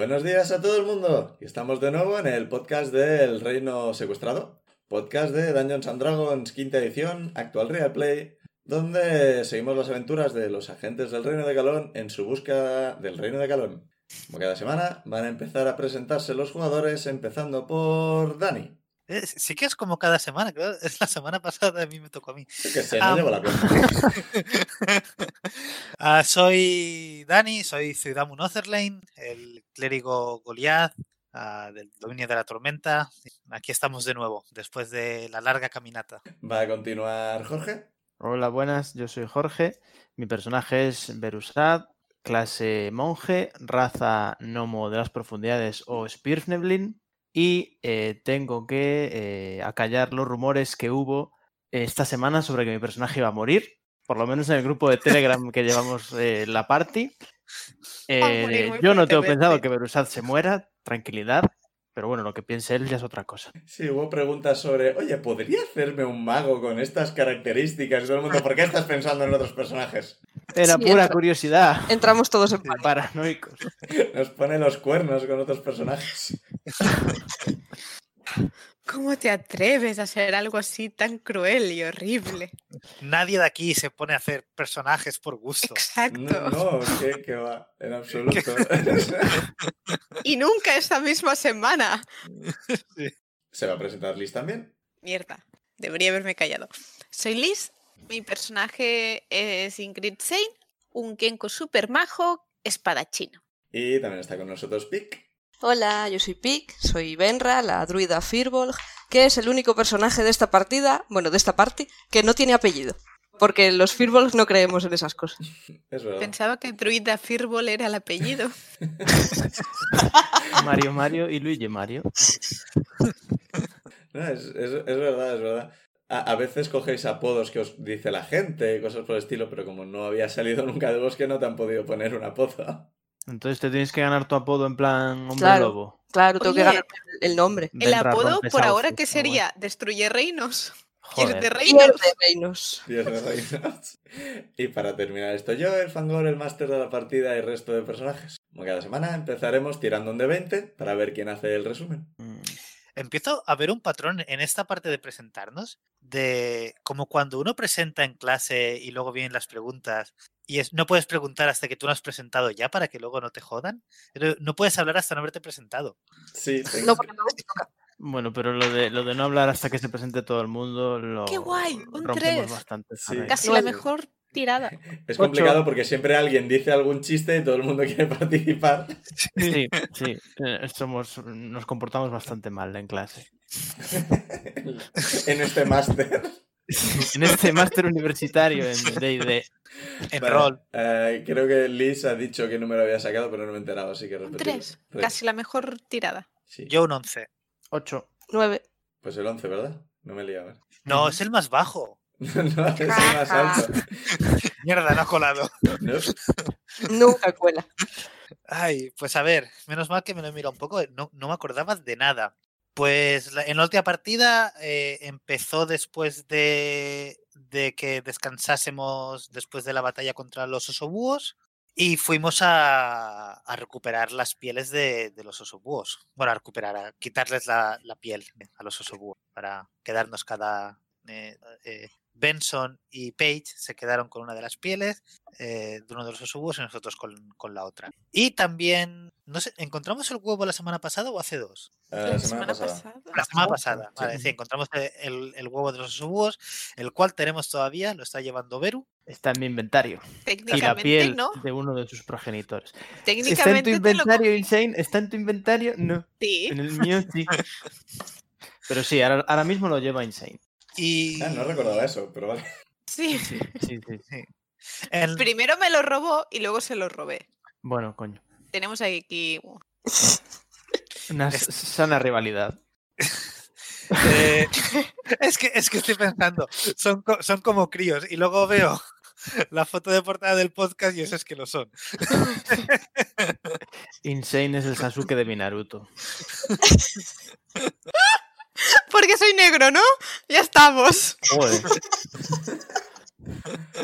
Buenos días a todo el mundo. Estamos de nuevo en el podcast del Reino Secuestrado, podcast de Dungeons and Dragons, quinta edición, actual Real Play, donde seguimos las aventuras de los agentes del Reino de Galón en su búsqueda del Reino de Galón. Como cada semana, van a empezar a presentarse los jugadores, empezando por Dani. Eh, Sí que es como cada semana, creo. Es la semana pasada, a mí me tocó a mí. Que sé, no Ah, llevo la cuenta. Ah, soy Dani, soy Ciudamun Otherlane, el clérigo Goliath ah, del dominio de la tormenta. Aquí estamos de nuevo, después de la larga caminata. Va a continuar Jorge. Hola, buenas, yo soy Jorge. Mi personaje es Berusad, clase monje, raza gnomo de las profundidades o Spirfneblin. Y eh, tengo que eh, acallar los rumores que hubo esta semana sobre que mi personaje iba a morir. Por lo menos en el grupo de Telegram que llevamos eh, la party. Eh, morir yo no tengo pensado que Berusad se muera, tranquilidad. Pero bueno, lo que piense él ya es otra cosa. Sí, hubo preguntas sobre, oye, ¿podría hacerme un mago con estas características? Y todo el mundo, ¿por qué estás pensando en otros personajes? Era Sí, pura entra- curiosidad. Entramos todos en. Paranoicos. Nos pone los cuernos con otros personajes. ¿Cómo te atreves a hacer algo así tan cruel y horrible? Nadie de aquí se pone a hacer personajes por gusto. Exacto. No, no, que, que va, en absoluto. Y nunca esta misma semana. ¿Se va a presentar Liz también? Mierda, debería haberme callado. Soy Liz, mi personaje es Ingrid Sein, un Kenko super majo espadachino. Y también está con nosotros Pic. Hola, yo soy Pic, soy Benra, la druida Firbolg, que es el único personaje de esta partida, bueno, de esta party, que no tiene apellido. Porque los Firbolgs no creemos en esas cosas. Es verdad. Pensaba que Druida Firbol era el apellido. Mario Mario y Luigi Mario. No, es, es- es verdad, es verdad. A, a veces cogéis apodos que os dice la gente, cosas por el estilo, pero como no había salido nunca de bosque, no te han podido poner un apodo. Entonces te tienes que ganar tu apodo en plan hombre Claro. lobo. Claro, tengo que Oye. ganar el nombre. El apodo por ahora que sería Destruye reinos. Pierde Joder. reinos. Pierde reinos. Dios de reinos. Y para terminar esto, yo, el Fangor, el máster de la partida y el resto de personajes. Como cada semana, empezaremos tirando un de 20 para ver quién hace el resumen. Mm, Empiezo a ver un patrón en esta parte de presentarnos, de como cuando uno presenta en clase y luego vienen las preguntas y es, no puedes preguntar hasta que tú no has presentado ya para que luego no te jodan. No puedes hablar hasta no haberte presentado. Sí, No, porque toca. Bueno, pero lo de, lo de no hablar hasta que se presente todo el mundo lo ¡Qué guay! Un rompemos tres. bastante. Sí. Sarai. Casi No la mejor tirada. es Ocho. complicado porque siempre alguien dice algún chiste y todo el mundo quiere participar. Sí, sí. eh, Somos, nos comportamos bastante mal en clase. en este máster. En este máster universitario en D&D. En Vale, rol. eh, creo que Liz ha dicho qué número había sacado, pero no me he enterado, así que Un. 3. Tres. Casi la mejor tirada. Sí. Yo un 11. 8. Nueve. Pues el 11, ¿verdad? No me he liado. ¿eh? No, es el más bajo. no, es más alto. Mierda, no ha colado. ¿No? Nunca cuela. Ay, pues a ver, menos mal que me lo he mirado un poco, no, no me acordaba de nada. Pues la- en la última partida eh, empezó después de, de que descansásemos después de la batalla contra los osobúos y fuimos a, a recuperar las pieles de, de los osobúos. Bueno, a recuperar, a quitarles la, la piel a los osobúos para quedarnos cada... eh, eh, Benson y Page se quedaron con una de las pieles eh, de uno de los osobúos y nosotros con, con la otra. Y también, no sé, ¿encontramos el huevo la semana pasada o hace dos? Eh, la semana pasada. La semana otra, pasada, sí. vale, sí, encontramos el, el huevo de los osobúos, el cual tenemos todavía, lo está llevando Beru. Está en mi inventario. Y la Técnicamente piel no. de uno de sus progenitores. ¿Está en tu Técnicamente inventario, Insane? ¿Está en tu inventario? No. cogí. En el mío sí. Pero sí, ahora, ahora mismo lo lleva Insane. Y Ah, no recordaba eso, pero vale. Sí. Sí, sí, sí. En- Primero me lo robó y luego se lo robé. Bueno, coño. Tenemos aquí. Una sana rivalidad. eh, es, que, es que estoy pensando, son, co- son como críos y luego veo la foto de portada del podcast y eso es que lo son. Insane es el Sasuke de mi Naruto. Porque soy negro, ¿no? Ya estamos. Joder.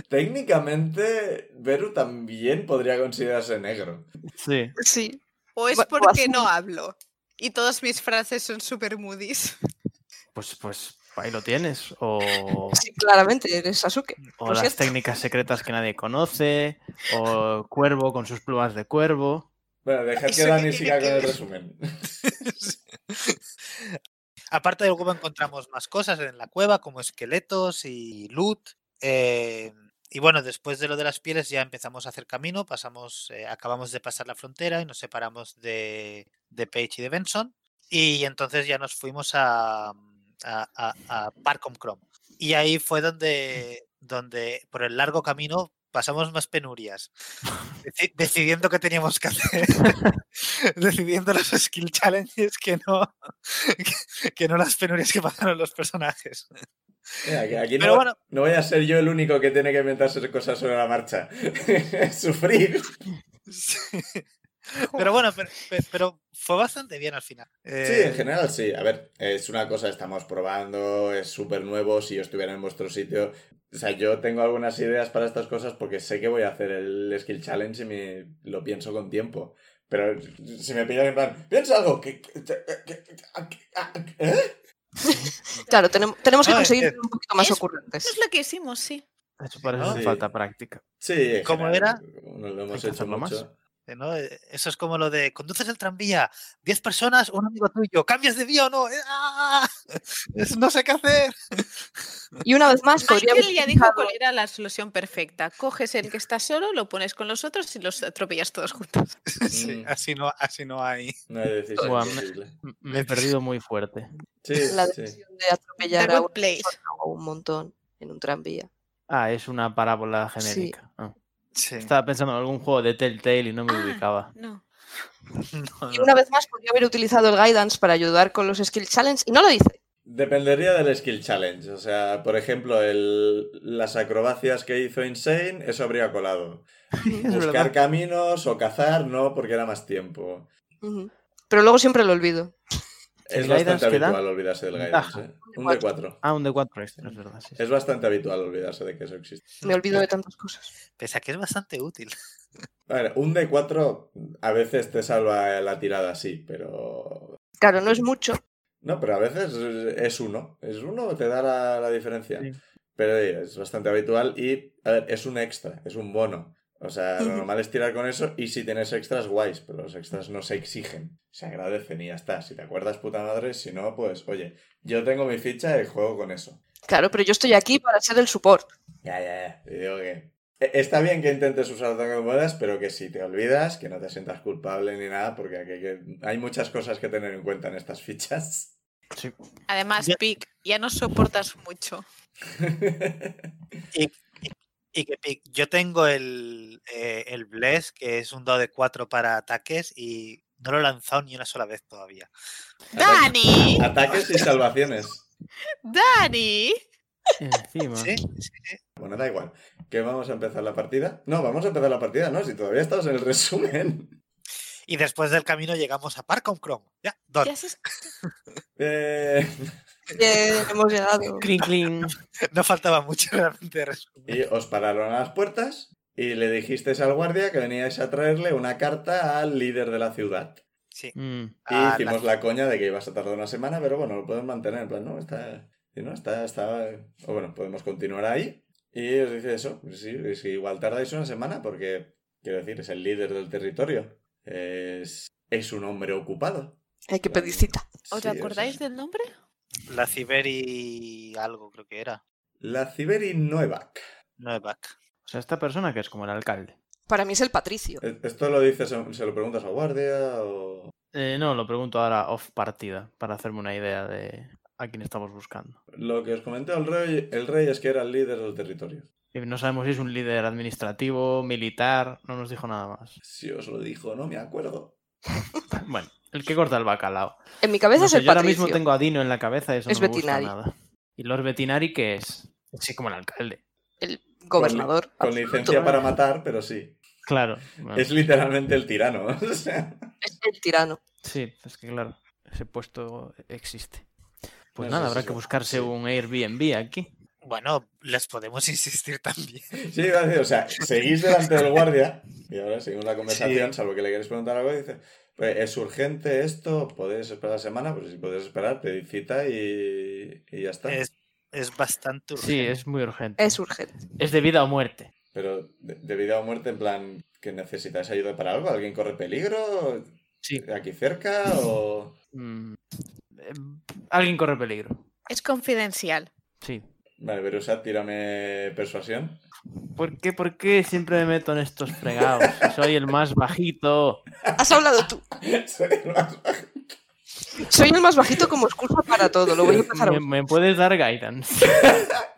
Técnicamente, Beru también podría considerarse negro. Sí. Sí. O es porque no hablo. Y todas mis frases son super moodies. Pues, pues ahí lo tienes. O, Sí, claramente, eres Sasuke. o las cierto. técnicas secretas que nadie conoce. O Cuervo con sus plumas de cuervo. Bueno, dejad que ¿Eso qué Dani siga con el resumen. Aparte del cueva encontramos más cosas en la cueva, como esqueletos y loot. eh, y bueno, después de lo de las pieles ya empezamos a hacer camino, pasamos, eh, acabamos de pasar la frontera y nos separamos de, de Page y de Benson. Y entonces ya nos fuimos a, a, a, Chrome. Y ahí fue donde, donde, por el largo camino, pasamos más penurias. Deci- decidiendo qué teníamos que hacer. decidiendo los skill challenges que no, que, que no las penurias que pasaron los personajes. Mira, aquí Pero no, bueno. no voy a ser yo el único que tiene que inventarse cosas sobre la marcha. Sufrir. Sí. Pero bueno, pero, pe- pero fue bastante bien al final. Sí, Eh, en general sí. A ver, es una cosa, estamos probando, es súper nuevo. Si yo estuviera en vuestro sitio. O sea, yo tengo algunas ideas para estas cosas porque sé que voy a hacer el Skill Challenge y me lo pienso con tiempo. Pero si me pillan en plan, piensa algo. que- que- que- que- ¿Eh? Claro, tenemos, tenemos que conseguir un poquito más es- Eso ocurrentes. es lo que hicimos, sí. Eso parece que Sí. falta práctica. Sí, ¿Cómo era? no lo hemos hecho más. Eh, ¿no? Eso es como lo de conduces el tranvía, 10 personas, un amigo tuyo, cambias de vía o no. Eh, ¡ah! No sé qué hacer. Y una vez más, Michael ya dijo cuál era la solución perfecta. Coges el que está solo, lo pones con los otros y los atropellas todos juntos. Sí, Mm. así no, así no hay. No hay decisión Buah, me- he perdido muy fuerte. Sí, la sí. decisión de atropellar a persona o un montón en un tranvía. Ah, es una parábola genérica. Ah. Sí. Estaba pensando en algún juego de Telltale y no me Ah. ubicaba. No. No, Y una vez más, podría haber utilizado el guidance para ayudar con los skill challenge y no lo hice. Dependería del skill challenge. O sea, por ejemplo, el, las acrobacias que hizo Insane, eso habría colado. Buscar verdad. caminos o cazar, no, porque era más tiempo. Pero luego siempre lo olvido. Es ¿El bastante da? habitual olvidarse del guidance. ¿eh? Un de 4. Ah, un de 4 extra, es verdad. sí, sí. Es bastante habitual olvidarse de que eso existe. Me olvido de tantas cosas. Pese a que es bastante útil. A ver, un de 4 a veces te salva la tirada, sí, pero. Claro, no es mucho. No, pero a veces es uno. Es uno, te da la, la diferencia. Sí. Pero es bastante habitual y, a ver, es un extra, es un bono. O sea, lo normal es tirar con eso y si tienes extras, guays, pero los extras no se exigen, se agradecen y ya está. Si te acuerdas, puta madre, si no, pues, oye, yo tengo mi ficha y juego con eso. Claro, pero yo estoy aquí para ser el support. Ya, ya, ya. Y digo que e- está bien que intentes usar tanto como puedas, pero que si te olvidas, que no te sientas culpable ni nada, porque aquí hay, que- hay muchas cosas que tener en cuenta en estas fichas. Sí. Además, Ya- Pic, ya no soportas mucho. Y que pi- yo tengo el, eh, el Bless, que es un dado de 4 para ataques, y no lo he lanzado ni una sola vez todavía. ¡Dani! Ataques y salvaciones. ¡Dani! Encima. Sí, sí, sí. Bueno, da igual. ¿Que vamos a empezar la partida? No, vamos a empezar la partida, ¿no? Si todavía estamos en el resumen. Y después del camino llegamos a Parcom Chrome. Ya, Eh, Bien, hemos llegado. Clink, clink. No faltaba mucho realmente de resumen. y os pararon a las puertas y le dijisteis al guardia que veníais a traerle una carta al líder de la ciudad. Sí. Mm. Y hicimos la- la... coña de que ibas a tardar una semana, pero bueno, lo podemos mantener. En plan, no, está. y no, está, está. O bueno, podemos continuar ahí. Y os dice eso. pues Sí, sí, igual tardáis una semana porque, quiero decir, es el líder del territorio. Es, es un hombre ocupado. Hay que pedir cita. ¿Os Sí, o sea, acordáis del nombre? La Ciberi algo, creo que era. La Ciberi Novak. Novak. O sea, esta persona que es como el alcalde. Para mí es el patricio. E- ¿Esto lo dices, se lo preguntas al guardia o.? Eh, no, lo pregunto ahora off partida, para hacerme una idea de a quién estamos buscando. Lo que os comenté el rey, el rey es que era el líder del territorio. Y no sabemos si es un líder administrativo, militar, no nos dijo nada más. Si os lo dijo, no me acuerdo. Bueno, el que corta el bacalao. En mi cabeza No es sé, el yo ahora mismo tengo a Dino en la cabeza y eso Es no me gusta nada. ¿Y Lord Bettinari qué es? Sí, como el alcalde. El gobernador. Con licencia para matar, pero sí. Claro. bueno, Es literalmente el tirano. o sea, Es el tirano. Sí, es que claro, ese puesto existe. Pues No, nada, habrá que buscarse Sí. un Airbnb aquí. Bueno, les podemos insistir también. Sí, o sea, seguís delante del guardia y ahora seguimos la conversación, salvo que le queréis preguntar algo, y dice, pues, ¿es urgente esto? ¿Podéis esperar la semana? Pues si podéis esperar, pedid cita y, y ya está. Es, es bastante urgente. Sí, es muy urgente. Es urgente. Es de vida o muerte. Pero de, de vida o muerte, en plan, que necesitáis ayuda para algo, ¿alguien corre peligro? Sí. ¿Aquí cerca? O... Mm, eh, Alguien corre peligro. Es confidencial. Sí. Vale, Berusat, tírame persuasión. ¿Por qué, ¿Por qué siempre me meto en estos fregados? Soy el más bajito. Has hablado tú. Soy el más bajo. Soy el más bajito como excusa para todo. Lo voy a a ¿Me, me puedes dar guidance?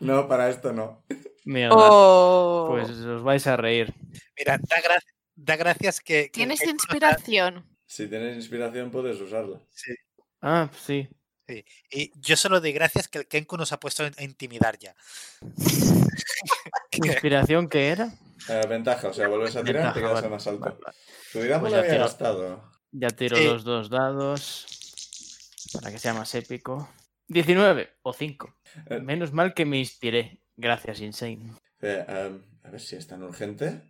No, para esto no. Mierda. Oh. Pues os vais a reír. Mira, da, gra- da gracias que... que- Tienes que- inspiración. Si tienes inspiración, puedes usarla. Sí. Ah, sí. Y yo solo doy gracias que el Kenku nos ha puesto a intimidar ya. ¿Inspiración qué era? Eh, ventaja, o sea, vuelves a tirar y te Ventaja, quedas vale. en más alto. Vale, vale. Tu vida Pues ya había tiro. gastado. Ya tiro Sí. los dos dados. Para que sea más épico. 19 o 5. Eh, Menos mal que me inspiré. Gracias, Insane. eh, em, a ver si es tan urgente.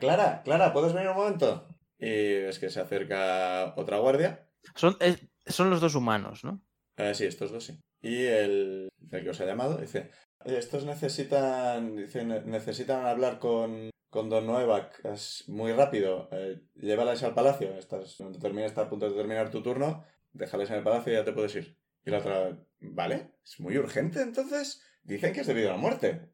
Clara, Clara, ¿puedes venir un momento? Y es que se acerca otra guardia. Son, son los dos humanos, ¿no? Eh, sí, estos dos sí. Y el, el que os ha llamado dice, "Oye, estos necesitan, dice, "ne- necesitan hablar con, con Don Noevac. Muy rápido. Eh, al palacio. Estás, cuando termine, está a punto de terminar tu turno. Déjales en el palacio y ya te puedes ir. Y la otra, ¿vale? ¿Es muy urgente entonces? Dicen que es debido a la muerte.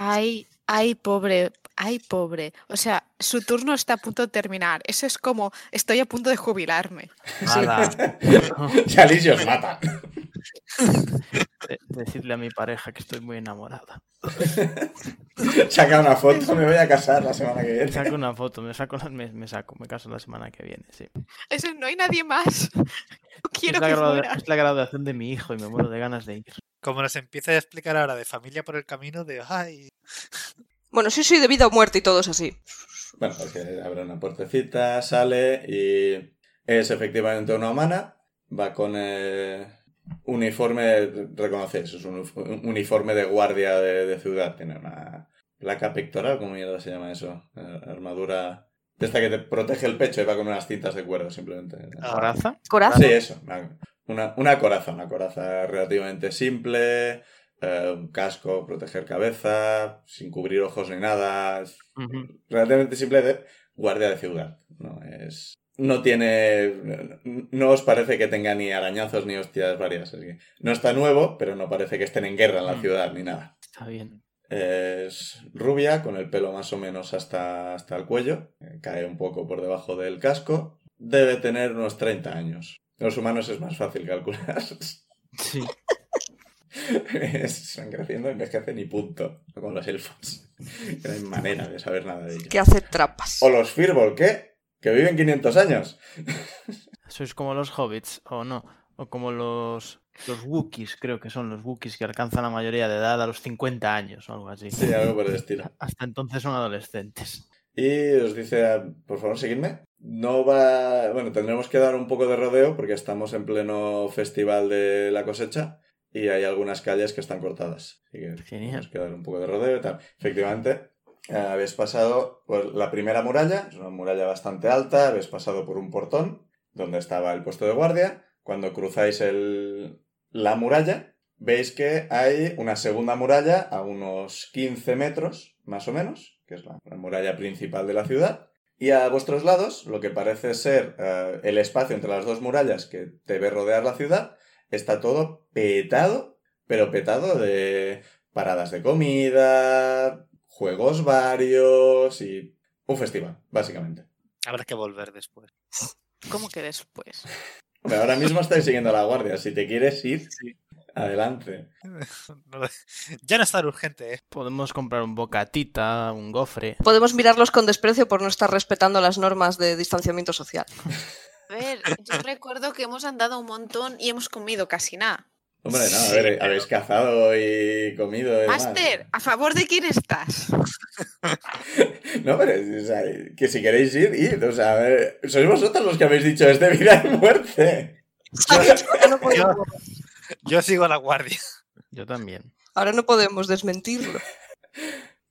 Ay, ay, pobre, ay, pobre. O sea, su turno está a punto de terminar. Eso es como, estoy a punto de jubilarme. Nada. Y Alicia os mata. De- Decidle a mi pareja que estoy muy enamorada. Saca una foto, me voy a casar la semana que viene. Saco una foto, me saco, me, me saco, me caso la semana que viene, sí. Eso no hay nadie más. No quiero es, la que gradua- muera. es la graduación de mi hijo y me muero de ganas de ir. Como nos empieza a explicar ahora de familia por el camino, de ay, Bueno, sí, sí, de vida o muerte y todos así. Bueno, porque abre una puertecita, sale y es efectivamente una humana. Va con eh, uniforme, reconocéis, es un uniforme de guardia de, de ciudad. Tiene una placa pectoral, ¿cómo mierda se llama eso? Eh, armadura de esta que te protege el pecho y va con unas cintas de cuero simplemente. ¿Coraza? Coraza. Sí, eso. Una, una, coraza, una coraza relativamente simple, eh, un casco, proteger cabeza, sin cubrir ojos ni nada. Es relativamente simple de guardia de ciudad. No es. No tiene. No os parece que tenga ni arañazos ni hostias varias. Que no está nuevo, pero no parece que estén en guerra en la Mm. ciudad ni nada. Está bien. Es rubia, con el pelo más o menos hasta, hasta el cuello. eh, Cae un poco por debajo del casco. Debe tener unos 30 años. Los humanos es más fácil calcular. Sí. Es- Van creciendo, envejecen y punto. No como los elfos. Que no hay manera de saber nada de ellos. Que hace trampas. O los Firbol, ¿qué? Que viven 500 años. Sois como los hobbits, o no. O como los, los Wookiees, creo que son los Wookiees que alcanzan la mayoría de edad a los 50 años o algo así. Sí, algo por el estilo. Hasta entonces son adolescentes. Y os dice, por favor, seguidme. No va... Bueno, tendremos que dar un poco de rodeo porque estamos en pleno festival de la cosecha y hay algunas calles que están cortadas. Así que Genial. tenemos que dar un poco de rodeo y tal. Efectivamente, eh, habéis pasado por la primera muralla, es una muralla bastante alta, habéis pasado por un portón donde estaba el puesto de guardia. Cuando cruzáis el... la muralla, veis que hay una segunda muralla a unos 15 metros, más o menos, que es la, la muralla principal de la ciudad. Y a vuestros lados, lo que parece ser eh, el espacio entre las dos murallas que debe rodear la ciudad, está todo petado, pero petado de paradas de comida, juegos varios y un festival, básicamente. habrá que volver después. ¿Cómo que después? Ahora mismo estáis siguiendo a la guardia. Si te quieres ir, Sí. Adelante. Ya no es tan urgente, ¿eh? Podemos comprar un bocatita, un gofre. Podemos mirarlos con desprecio por no estar respetando las normas de distanciamiento social. A ver, yo recuerdo que hemos andado un montón y hemos comido casi nada. Hombre, no, a ver, habéis cazado y comido y demás. Master, ¿a favor de quién estás? No, pero o sea, que si queréis ir, id. O sea, a ver, sois vosotros los que habéis dicho es de vida y muerte. No Yo sigo a la guardia. Yo también. ahora no podemos desmentirlo,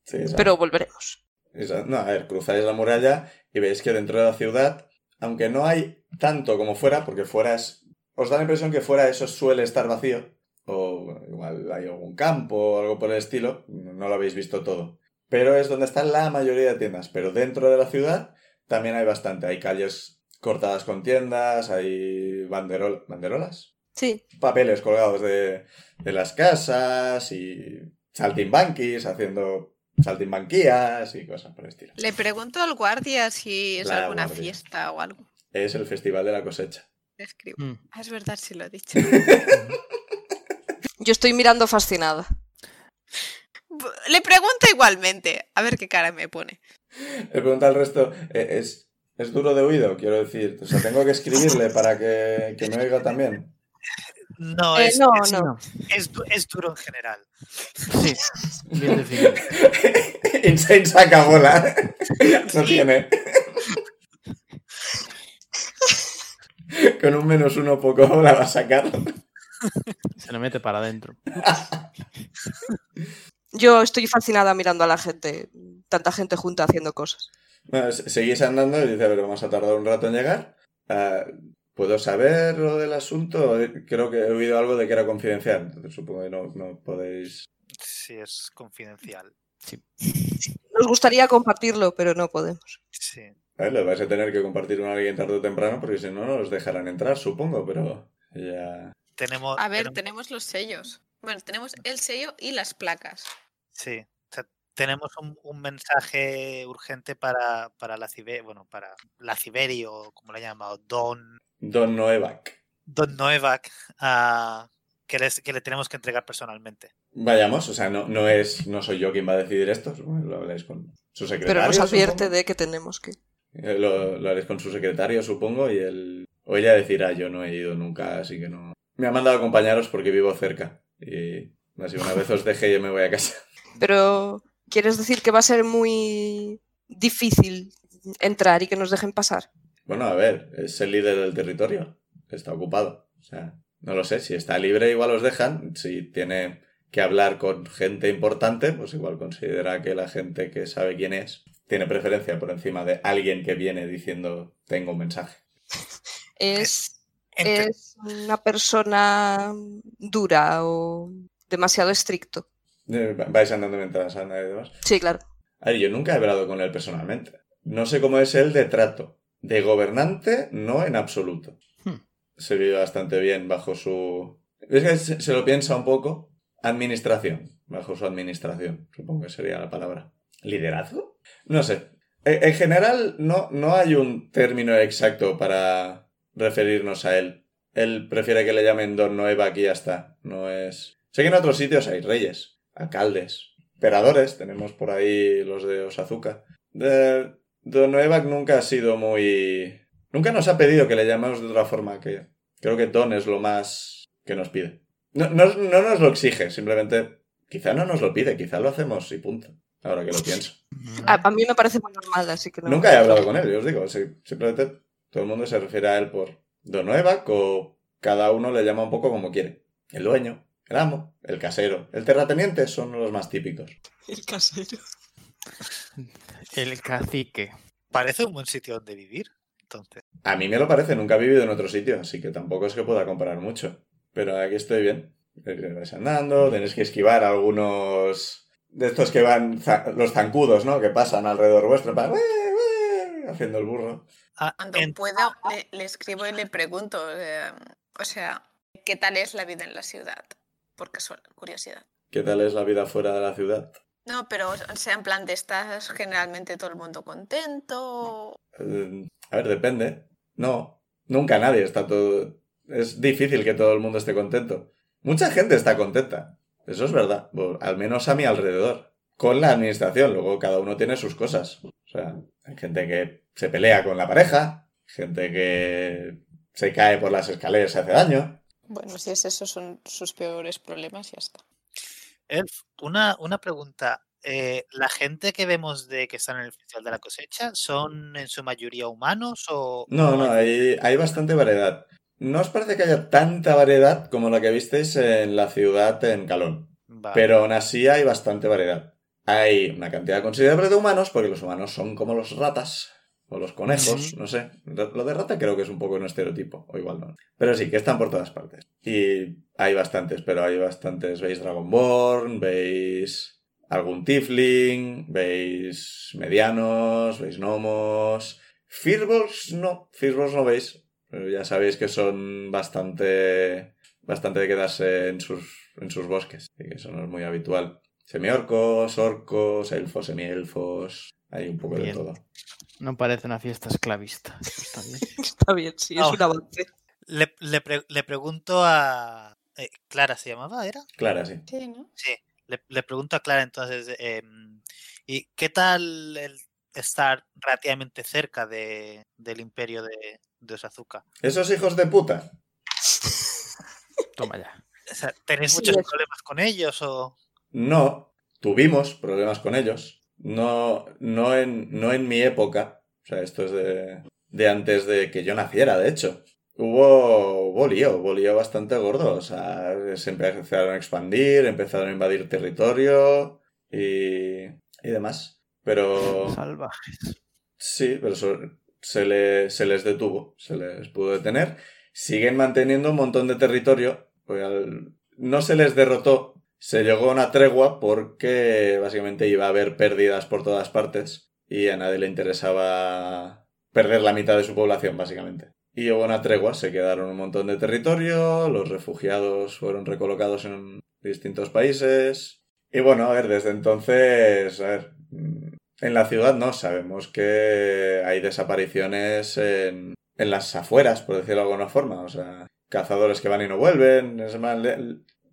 Sí, pero volveremos. No, a ver, cruzáis la muralla y veis que dentro de la ciudad, aunque no hay tanto como fuera, porque fuera es... Os da la impresión que fuera eso suele estar vacío, o bueno, igual hay algún campo o algo por el estilo, no no lo habéis visto todo. Pero es donde están la mayoría de tiendas, pero dentro de la ciudad también hay bastante. Hay calles cortadas con tiendas, hay banderol... ¿banderolas? Sí, papeles colgados de, de las casas y saltimbanquis haciendo saltimbanquías y cosas por el estilo. Le pregunto al guardia si es La alguna guardia. fiesta o algo. Es el festival de la cosecha. Escribo. Mm. Ah, es verdad, si lo he dicho. yo estoy mirando fascinada. Le pregunto igualmente, a ver qué cara me pone. Le pregunta al resto, "¿Eh, ¿es, es duro de oído? Quiero decir, o sea, tengo que escribirle para que, que me oiga también. No, Eh, es, no, es, no. es du- es duro en general. Sí, bien definido. Insane saca bola. No tiene. Con un menos uno poco la va a sacar. Se lo mete para adentro. Yo estoy fascinada mirando a la gente, tanta gente junta haciendo cosas. Bueno, se- seguís andando y dice, a ver, vamos a tardar un rato en llegar. Ah, ¿Puedo saber lo del asunto? Creo que he oído algo de que era confidencial. Entonces supongo que no, no podéis... Sí, es confidencial. Nos gustaría compartirlo, pero no podemos. Sí. A ver, lo vais a tener que compartir con alguien tarde o temprano porque si no, no os dejarán entrar, supongo, pero ya... Tenemos, A ver, tenemos- tenemos los sellos. Bueno, tenemos el sello y las placas. sí. O sea, tenemos un, un mensaje urgente para, para la Cibe, bueno, para la Ciberi o como le han llamado, Don, Don Noevac. Don Noevac, ah, que, les- que le tenemos que entregar personalmente. Vayamos, o sea, no, no es, no soy yo quien va a decidir esto, lo habláis con su secretario. Pero nos advierte supongo. de que tenemos que. Eh, Lo, lo haréis con su secretario, supongo, y él... O ella decirá, yo no he ido nunca, así que no... Me ha mandado a acompañaros porque vivo cerca. Y así una vez os deje yo me voy a casa. Pero, ¿quieres decir que va a ser muy difícil entrar y que nos dejen pasar? Bueno, a ver, es el líder del territorio. Está ocupado. O sea, no lo sé. Si está libre, igual os dejan. Si tiene que hablar con gente importante, pues igual considera que la gente que sabe quién es tiene preferencia por encima de alguien que viene diciendo tengo un mensaje. ¿Es, Entre- es una persona dura o demasiado estricto? Eh, Vais andando mientras anda y demás. Sí, claro. A ver, yo nunca he hablado con él personalmente. No sé cómo es él de trato. De gobernante, no en absoluto. Hmm. Se vive bastante bien bajo su... Es que se se lo piensa un poco. Administración. Bajo su administración, supongo que sería la palabra. ¿Liderazgo? No sé. E- En general, no, no hay un término exacto para referirnos a él. Él prefiere que le llamen Don Noevac y ya está. No es... Sé que en otros sitios hay reyes, alcaldes, emperadores. Tenemos por ahí los de Osazuka. De... Don Noevac nunca ha sido muy... Nunca nos ha pedido que le llamemos de otra forma que... Creo que Don es lo más que nos pide. No, no, no nos lo exige, simplemente... Quizá no nos lo pide, quizá lo hacemos y punto. Ahora que lo pienso. A, a mí me parece muy normal, así que no. Nunca he hablado con él, yo os digo. si- simplemente todo el mundo se refiere a él por Don Noevac o cada uno le llama un poco como quiere. El dueño, el amo, el casero, el terrateniente son los más típicos. El casero. El cacique. Parece un buen sitio donde vivir. Entonces, A mí me lo parece, nunca he vivido en otro sitio, así que tampoco es que pueda comparar mucho. Pero aquí estoy bien. Eh, Vais andando, tenéis que esquivar algunos de estos que van, za- los zancudos, ¿no? Que pasan alrededor vuestro, para, haciendo el burro. ah, Cuando puedo, le, le escribo y le pregunto, eh, o sea, ¿qué tal es la vida en la ciudad? Por casual, curiosidad. ¿Qué tal es la vida fuera de la ciudad? No, pero, o sea, en plan de estás generalmente todo el mundo contento. Eh, a ver, depende. No, nunca nadie está todo... Es difícil que todo el mundo esté contento. mucha gente está contenta. Eso es verdad. Bueno, al menos a mi alrededor. Con la administración. Luego cada uno tiene sus cosas. O sea, hay gente que se pelea con la pareja. Gente que se cae por las escaleras y se hace daño. Bueno, si es eso, son sus peores problemas, ya está. Elf, una, una pregunta. Eh, ¿La gente que vemos de que están en el Festival de la Cosecha son en su mayoría humanos o...? No, no, hay, hay bastante variedad. ¿No os parece que haya tanta variedad como la que visteis en la ciudad en Calón? Vale. Pero aún así hay bastante variedad. Hay una cantidad considerable de humanos, porque los humanos son como los ratas o los conejos, no sé. Lo de rata creo que es un poco un estereotipo, o igual no. Pero sí, que están por todas partes. Y hay bastantes, pero hay bastantes. Veis Dragonborn, veis algún Tifling, veis medianos, veis gnomos. Firbolgs no, Firbolgs no veis. Pero ya sabéis que son bastante. bastante de quedarse en sus, en sus bosques. Y que eso no es muy habitual. Semiorcos, orcos, elfos, semielfos. Hay un poco de todo. No parece una fiesta esclavista. Está bien. Está bien, sí, es Ah. un avance. Le, le pre- le pregunto a... eh, Clara se llamaba, ¿era? Clara, sí. Sí, ¿no? Sí. Le, le pregunto a Clara entonces, em, ¿y qué tal el estar relativamente cerca de, del imperio de, de Osazuka? Esos hijos de puta. Toma ya. O sea, ¿Tenéis muchos problemas con ellos o...? No, tuvimos problemas con ellos. No, no, en, no en mi época. O sea, esto es de, de antes de que yo naciera, de hecho. Hubo, hubo lío, hubo lío bastante gordo. O sea, se empezaron a expandir, empezaron a invadir territorio y, y demás. Pero Salvajes. sí, pero so- se, le- se les detuvo, se les pudo detener. Siguen manteniendo un montón de territorio. al- no se les derrotó, se llegó a una tregua porque básicamente iba a haber pérdidas por todas partes y a nadie le interesaba perder la mitad de su población, básicamente. Y hubo una tregua, se quedaron un montón de territorio, los refugiados fueron recolocados en distintos países. Y bueno, a ver, desde entonces, a ver, mm, en la ciudad no, sabemos que hay desapariciones en, en las afueras, por decirlo de alguna forma. O sea, cazadores que van y no vuelven. es más,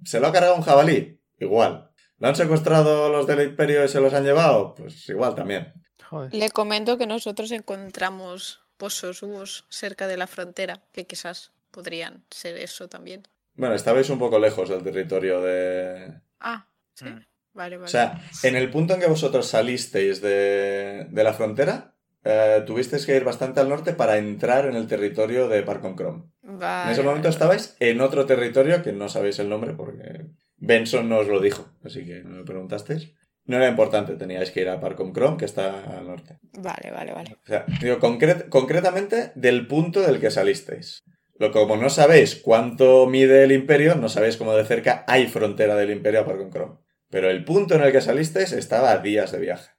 ¿Se lo ha cargado un jabalí? Igual. ¿Lo han secuestrado los del imperio y se los han llevado? Pues igual también. Joder. Le comento que nosotros encontramos pozos huevos cerca de la frontera, que quizás podrían ser eso también. Bueno, estabais un poco lejos del territorio de... Ah, sí. Mm. Vale, vale. O sea, en el punto en que vosotros salisteis de, de la frontera, eh, tuvisteis que ir bastante al norte para entrar en el territorio de Parcon Chrome. Vale, En ese momento estabais en otro territorio que no sabéis el nombre porque Benson no os lo dijo, así que no me preguntasteis. No era importante, teníais que ir a Parcom Chrome, que está al norte. Vale, vale, vale. O sea, digo, concret- concretamente del punto del que salisteis. Lo como no sabéis cuánto mide el imperio, no sabéis cómo de cerca hay frontera del imperio a Parcom Chrome. Pero el punto en el que salisteis estaba a días de viaje.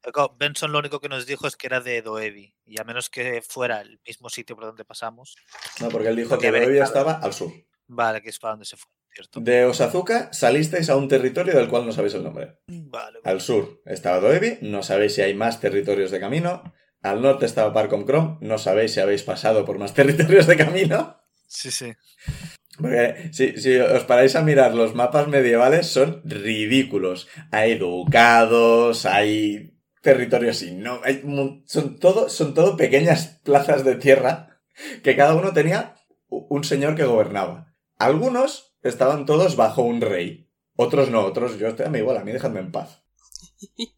Claro, Benson lo único que nos dijo es que era de Doevi, y a menos que fuera el mismo sitio por donde pasamos, No, porque él dijo Porque que estado- estaba al sur. vale, que es para donde se fue, ¿cierto? De Osazuka salisteis a un territorio del cual no sabéis el nombre. Vale, Al sur estaba Doevi, no sabéis si hay más territorios de camino. Al norte estaba Parcom Chrome, no sabéis si habéis pasado por más territorios de camino. sí, sí. Porque si, si os paráis a mirar los mapas medievales son ridículos. Hay ducados, hay territorios sin no, hay son todo son todo pequeñas plazas de tierra que cada uno tenía un señor que gobernaba. Algunos estaban todos bajo un rey, otros no, otros yo me igual a mí dejadme en paz.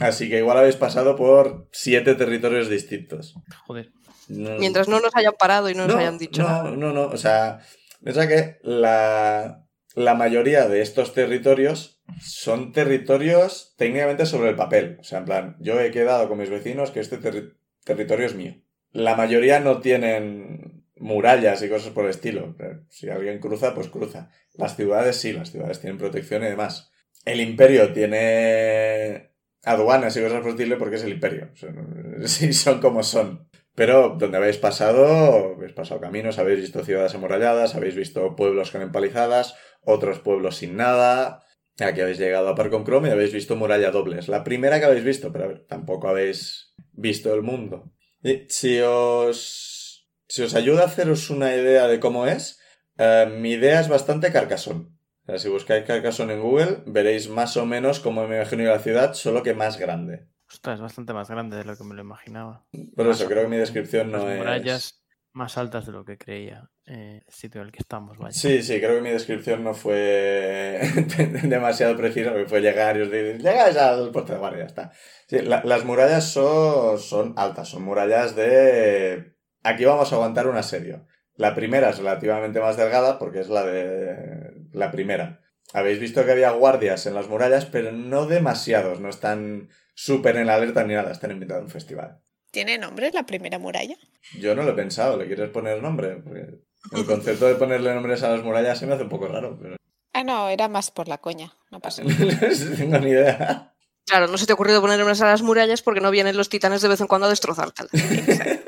Así que igual habéis pasado por siete territorios distintos. Joder. No- Mientras no nos hayan parado y no nos hayan dicho no, nada. No, no, o sea, piensa que la, la mayoría de estos territorios son territorios técnicamente sobre el papel. O sea, en plan, yo he quedado con mis vecinos que este terri- territorio es mío. La mayoría no tienen murallas y cosas por el estilo. Si alguien cruza, pues cruza. Las ciudades sí, las ciudades tienen protección y demás. El imperio tiene aduanas y cosas por el estilo porque es el imperio. Sí, son como son. Pero donde habéis pasado, habéis pasado caminos, habéis visto ciudades amuralladas, habéis visto pueblos con empalizadas, otros pueblos sin nada. Aquí habéis llegado a Parcom Chrome y habéis visto muralla doble. Es la primera que habéis visto, pero a ver, tampoco habéis visto el mundo. Y si os, si os ayuda a haceros una idea de cómo es, Eh, mi idea es bastante Carcassonne. O sea, si buscáis Carcassonne en Google, veréis más o menos como me imagino la ciudad, solo que más grande. Ostras, es bastante más grande de lo que me lo imaginaba. Por eso, creo que mi descripción no es... murallas más altas de lo que creía eh, el sitio en el que estamos. Sí, sí, creo que mi descripción no fue demasiado precisa, porque fue llegar y os decir, llegáis al puerto de guardia, ya está. Sí, la- las murallas son, altas, son murallas de... Aquí vamos a aguantar un asedio. La primera es relativamente más delgada porque es la de... la primera. Habéis visto que había guardias en las murallas, pero no demasiados, no están súper en alerta ni nada, están invitados a un festival. ¿Tiene nombre la primera muralla? Yo no lo he pensado, ¿le quieres poner nombre? Porque el concepto de ponerle nombres a las murallas se me hace un poco raro, pero Ah, no, era más por la coña. No pasa nada. no tengo ni idea. Claro, no se te ha ocurrido poner nombres a las murallas porque no vienen los titanes de vez en cuando a destrozártelas.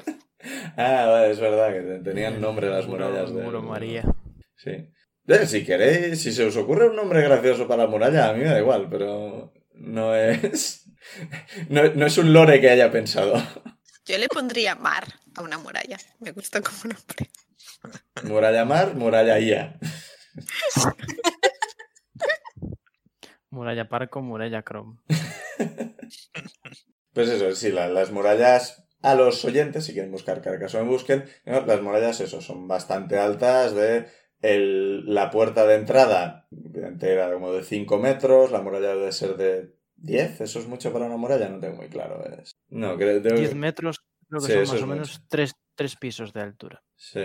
Ah, vale, es verdad que tenían nombre las Muro- murallas. de- Muro María. Sí. Eh, Si queréis, si se os ocurre un nombre gracioso para la muralla, a mí me da igual, pero no es... No, no es un lore que haya pensado. Yo le pondría mar a una muralla. Me gusta como nombre. Muralla Mar, Muralla Ia. Muralla Parco, Muralla Chrome. Pues eso, sí, la- las murallas a los oyentes, si quieren buscar Carcassonne, busquen. ¿no? Las murallas, eso, son bastante altas. De el- la puerta de entrada entera como de 5 metros, la muralla debe ser de 10. ¿Eso es mucho para una muralla? No tengo muy claro. es- No, creo, tengo- 10 metros, creo que Sí, son más o menos mucho. tres, tres pisos de altura. Sí.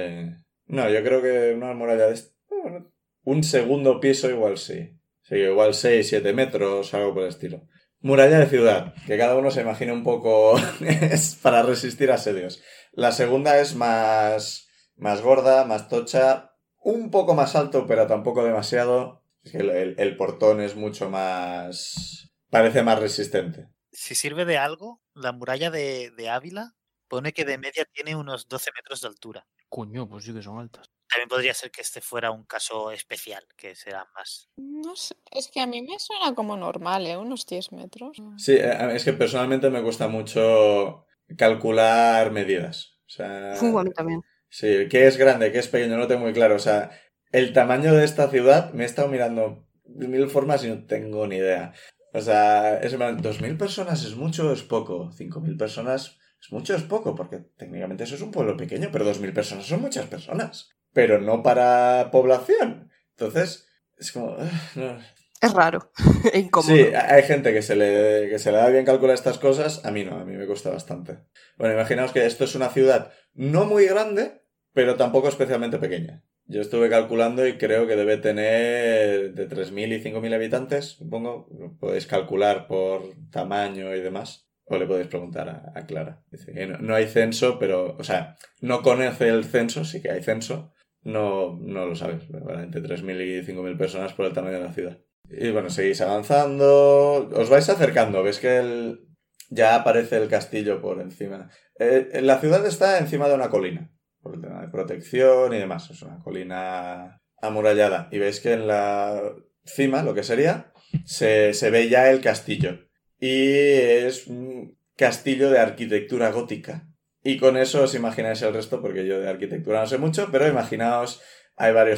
No, yo creo que una muralla de... bueno, un segundo piso igual sí. Sí, igual 6, 7 metros, algo por el estilo. Muralla de ciudad, que cada uno se imagina un poco es para resistir asedios. La segunda es más, más gorda, más tocha, un poco más alto, pero tampoco demasiado. Es que el, el- el portón es mucho más... parece más resistente. Si sirve de algo, la muralla de, de Ávila pone que de media tiene unos 12 metros de altura. Coño, pues sí que son altas. También podría ser que este fuera un caso especial, que será más. No sé, es que a mí me suena como normal, ¿eh? Unos 10 metros. Sí, eh, es que personalmente me cuesta mucho calcular medidas. O sea, a mí también. Sí, qué es grande, qué es pequeño, no lo tengo muy claro. O sea, el tamaño de esta ciudad me he estado mirando de mil formas y no tengo ni idea. O sea, es plan, ¿2.000 personas es mucho o es poco? ¿5.000 personas es mucho o es poco? Porque técnicamente eso es un pueblo pequeño, pero 2.000 personas son muchas personas. Pero no para población. Entonces, es como... ah, no. Es raro e incómodo. Sí, hay gente que se, le, que se le da bien calcular estas cosas. A mí no, a mí me cuesta bastante. Bueno, imaginaos que esto es una ciudad no muy grande, pero tampoco especialmente pequeña. Yo estuve calculando y creo que debe tener de 3.000 y 5.000 habitantes, supongo. Podéis calcular por tamaño y demás. O le podéis preguntar a, Clara. Dice no, hay censo, pero, o sea, no conoce el censo, sí que hay censo. No, no lo sabes, ¿verdad? entre 3.000 y 5.000 personas por el tamaño de la ciudad. Y bueno, seguís avanzando, os vais acercando, ves que el... ya aparece el castillo por encima. Eh, la ciudad está encima de una colina, el tema de protección y demás. Es una colina amurallada. Y veis que en la cima, lo que sería, se, se ve ya el castillo. Y es un castillo de arquitectura gótica. Y con eso os imagináis el resto, porque yo de arquitectura no sé mucho, pero imaginaos, hay varios